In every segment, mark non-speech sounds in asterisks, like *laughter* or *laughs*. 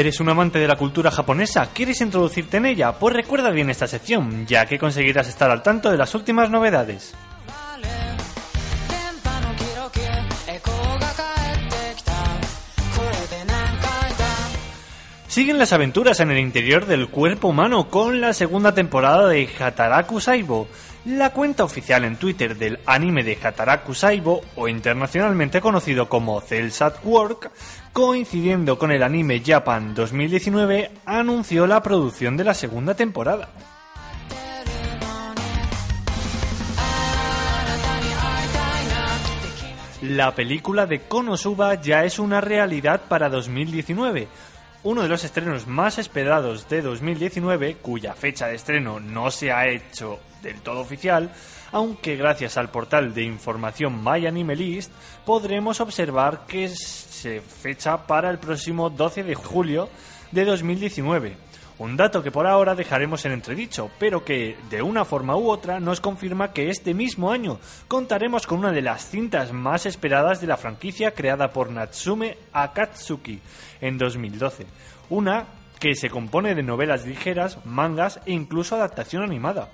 ¿Eres un amante de la cultura japonesa? ¿Quieres introducirte en ella? Pues recuerda bien esta sección, ya que conseguirás estar al tanto de las últimas novedades. Siguen las aventuras en el interior del cuerpo humano con la segunda temporada de Hataraku Saibo, la cuenta oficial en Twitter del anime de Hataraku Saibo, o internacionalmente conocido como Cells at Work, coincidiendo con el anime Japan 2019, anunció la producción de la segunda temporada. La película de Konosuba ya es una realidad para 2019. Uno de los estrenos más esperados de 2019, cuya fecha de estreno no se ha hecho del todo oficial, aunque gracias al portal de información MyAnimeList podremos observar que se fecha para el próximo 12 de julio de 2019. Un dato que por ahora dejaremos en entredicho, pero que de una forma u otra nos confirma que este mismo año contaremos con una de las cintas más esperadas de la franquicia creada por Natsume Akatsuki en 2012. Una que se compone de novelas ligeras, mangas e incluso adaptación animada.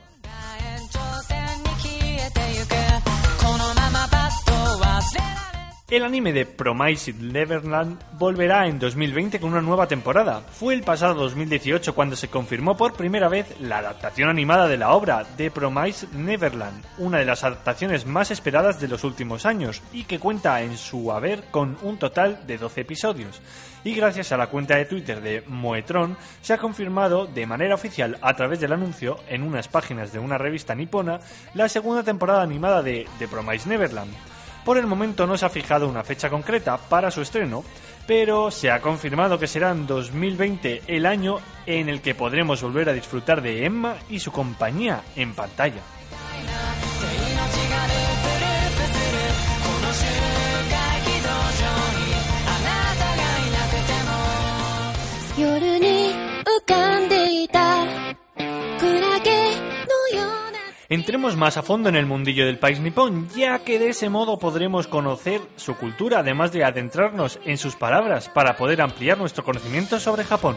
El anime de Promised Neverland volverá en 2020 con una nueva temporada. Fue el pasado 2018 cuando se confirmó por primera vez la adaptación animada de la obra de Promised Neverland, una de las adaptaciones más esperadas de los últimos años y que cuenta en su haber con un total de 12 episodios. Y gracias a la cuenta de Twitter de Moetron se ha confirmado de manera oficial a través del anuncio en unas páginas de una revista nipona la segunda temporada animada de The Promised Neverland. Por el momento no se ha fijado una fecha concreta para su estreno, pero se ha confirmado que será en 2020 el año en el que podremos volver a disfrutar de Emma y su compañía en pantalla. Entremos más a fondo en el mundillo del país nipón, ya que de ese modo podremos conocer su cultura, además de adentrarnos en sus palabras para poder ampliar nuestro conocimiento sobre Japón.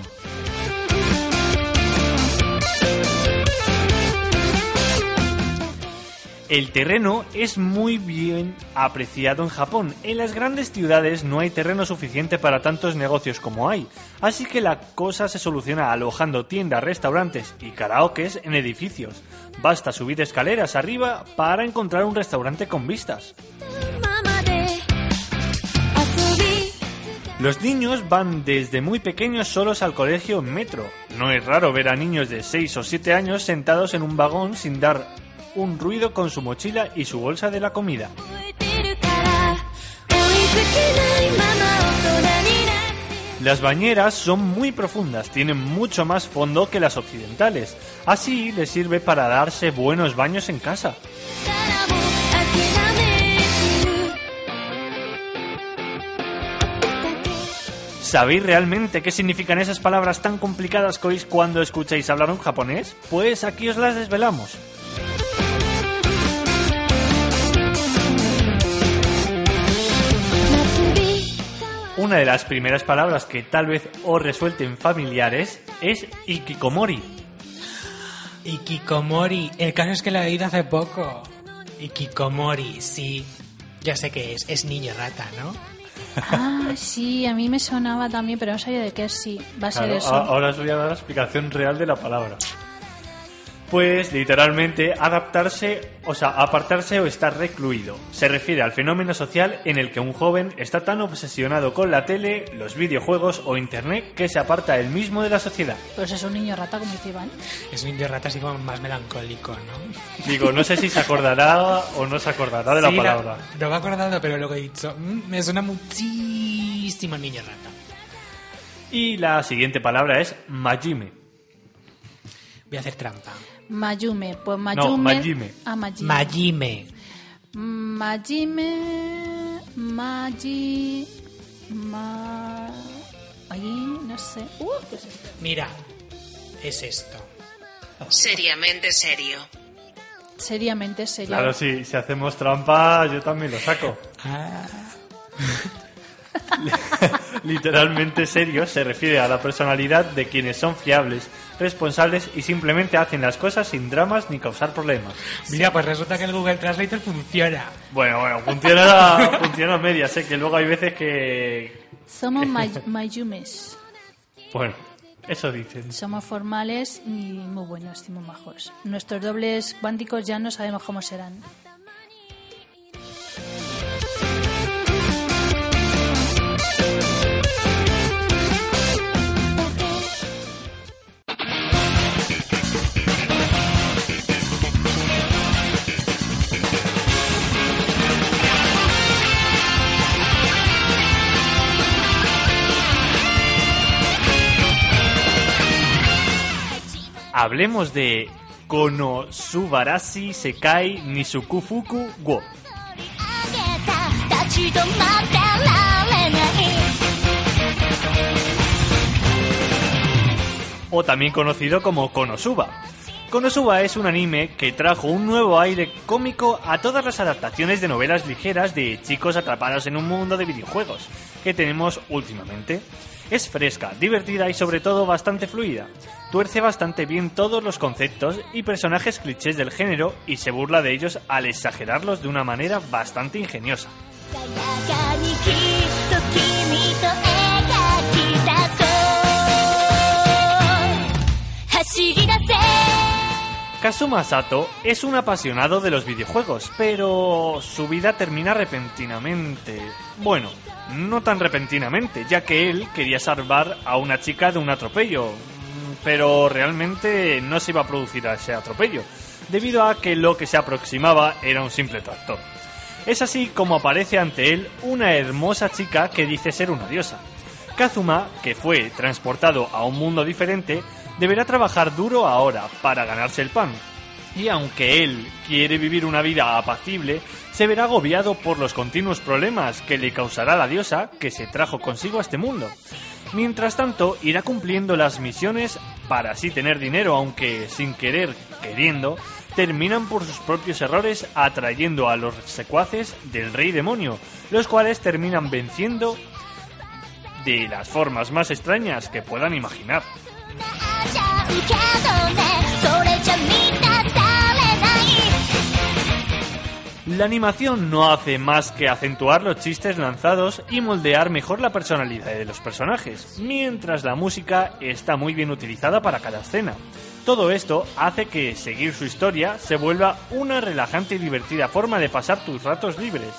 El terreno es muy bien apreciado en Japón. En las grandes ciudades no hay terreno suficiente para tantos negocios como hay, así que la cosa se soluciona alojando tiendas, restaurantes y karaokes en edificios. Basta subir escaleras arriba para encontrar un restaurante con vistas. Los niños van desde muy pequeños solos al colegio en metro. No es raro ver a niños de 6 o 7 años sentados en un vagón sin dar un ruido con su mochila y su bolsa de la comida. Las bañeras son muy profundas, tienen mucho más fondo que las occidentales. Así les sirve para darse buenos baños en casa. ¿Sabéis realmente qué significan esas palabras tan complicadas que oís cuando escucháis hablar un japonés? Pues aquí os las desvelamos. Una de las primeras palabras que tal vez os resuelten familiares es ikikomori. Ikikomori. El caso es que lo he oído hace poco. Ikikomori, sí. Ya sé qué es. Es niño rata, ¿no? Ah, sí, a mí me sonaba también, pero no sabía de qué es, sí. Va a ser Claro, eso. ahora os voy a dar la explicación real de la palabra. Pues literalmente adaptarse, o sea, apartarse o estar recluido. Se refiere al fenómeno social en el que un joven está tan obsesionado con la tele, los videojuegos o internet que se aparta él mismo de la sociedad. Pues es un niño rata, como dice Iván. Es un niño rata así como más melancólico, ¿no? Digo, no sé si se acordará o no se acordará de la palabra. No, he acordado, pero luego he dicho, "Mm, me suena muchísimo a niño rata. Y la siguiente palabra es Majime. Voy a hacer trampa. Mayume, pues Mayume. Majime. Ah, Majime. Majime. Majime. Magi. Ma. No sé. Uh, ¿qué es esto? Mira, es esto. Seriamente serio. Seriamente, serio. Claro, sí, si hacemos trampa, yo también lo saco. Ah. *laughs* *laughs* Literalmente serio se refiere a la personalidad de quienes son fiables, responsables y simplemente hacen las cosas sin dramas ni causar problemas. Mira, pues resulta que el Google Translator funciona. Bueno, bueno, funciona, funciona a medias, sé que luego hay veces que... Somos may- *laughs* Mayumes. Bueno, eso dicen. Somos formales y muy buenos y muy majos. Nuestros dobles cuánticos ya no sabemos cómo serán. hablemos de Konosubarashi Sekai Nisukufuku Wo. O también conocido como Konosuba, Konosuba es un anime que trajo un nuevo aire cómico a todas las adaptaciones de novelas ligeras de chicos atrapados en un mundo de videojuegos que tenemos últimamente. Es fresca, divertida y sobre todo bastante fluida. Tuerce bastante bien todos los conceptos y personajes clichés del género y se burla de ellos al exagerarlos de una manera bastante ingeniosa. Kazuma Sato es un apasionado de los videojuegos, pero su vida termina repentinamente. Bueno, no tan repentinamente, ya que él quería salvar a una chica de un atropello, pero realmente no se iba a producir ese atropello, debido a que lo que se aproximaba era un simple tractor. Es así como aparece ante él una hermosa chica que dice ser una diosa. Kazuma, que fue transportado a un mundo diferente, deberá trabajar duro ahora para ganarse el pan. Y aunque él quiere vivir una vida apacible, se verá agobiado por los continuos problemas que le causará la diosa que se trajo consigo a este mundo. Mientras tanto, irá cumpliendo las misiones para así tener dinero, aunque sin querer, queriendo, terminan por sus propios errores atrayendo a los secuaces del rey demonio, los cuales terminan venciendo de las formas más extrañas que puedan imaginar. La animación no hace más que acentuar los chistes lanzados y moldear mejor la personalidad de los personajes, mientras la música está muy bien utilizada para cada escena. Todo esto hace que seguir su historia se vuelva una relajante y divertida forma de pasar tus ratos libres.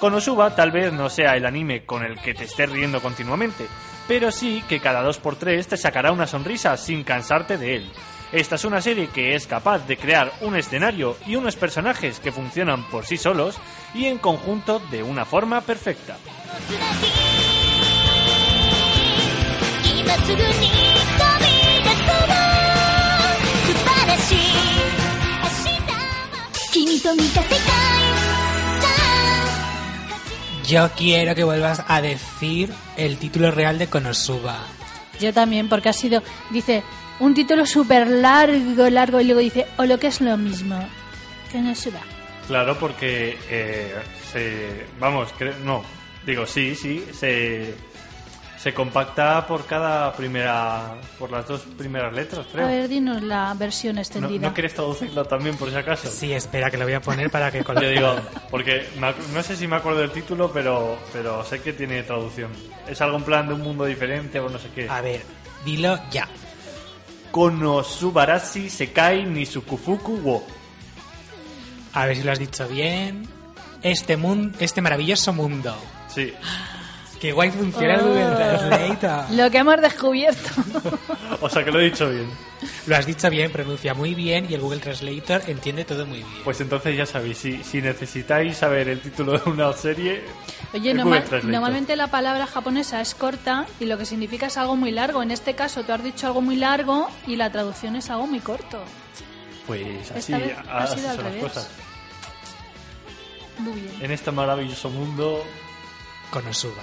Konosuba tal vez no sea el anime con el que te estés riendo continuamente, pero sí que cada 2x3 te sacará una sonrisa sin cansarte de él. Esta es una serie que es capaz de crear un escenario y unos personajes que funcionan por sí solos y en conjunto de una forma perfecta. Yo quiero que vuelvas a decir el título real de Konosuba. Yo también, porque ha sido, dice, un título súper largo, largo, y luego dice, o lo que es lo mismo, que no suba. Claro, porque eh, se, vamos, cre- no, digo sí, sí, se, Se compacta por cada primera. por las dos primeras letras, creo. A ver, dinos la versión ¿No, extendida. ¿No quieres traducirla también, por si acaso? Sí, espera, que lo voy a poner para que... con- *laughs* Yo digo, porque me no sé si me acuerdo del título, pero, pero sé que tiene traducción. Es algo en plan de un mundo diferente o no sé qué. A ver, dilo ya. Konosubarashi Sekai Nisukufuku wo. A ver si lo has dicho bien. Este mundo, este maravilloso mundo. Sí. Qué guay funciona el Google Oh. Translate. Lo que hemos descubierto. O sea que lo he dicho bien. Lo has dicho bien, pronuncia muy bien y el Google Translator entiende todo muy bien. Pues entonces ya sabéis, si, si necesitáis saber el título de una serie, Oye, normal- Google Translator. normalmente la palabra japonesa es corta y lo que significa es algo muy largo. En este caso, tú has dicho algo muy largo y la traducción es algo muy corto. Pues así ha sido al son las revés. cosas. Muy bien. En este maravilloso mundo. Konosuba.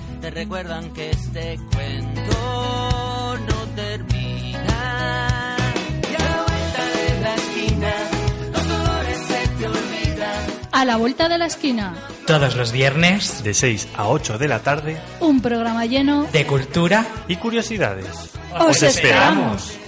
te recuerdan que este cuento no termina. Y a la vuelta de la esquina, los dolores se te olvidan. A la vuelta de la esquina, Todos los viernes De 6 a 8 de la tarde un programa lleno de cultura y curiosidades. ¡Os esperamos!